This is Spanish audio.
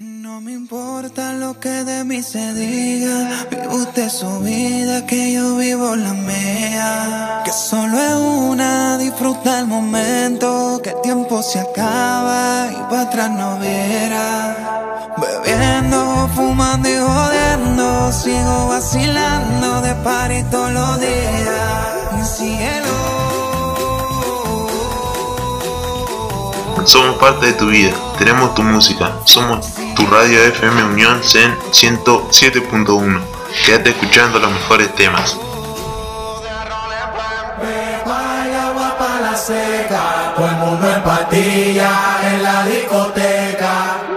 No me importa lo que de mí se diga, vive usted su vida, que yo vivo la mía. Que solo es una, disfruta el momento, que el tiempo se acaba y para atrás no viera. Bebiendo, fumando y jodiendo, sigo vacilando de party todos los días. Cielo. Somos parte de tu vida, tenemos tu música, somos tu radio FM Unión Zen 107.1. Quédate escuchando los mejores temas. En la discoteca.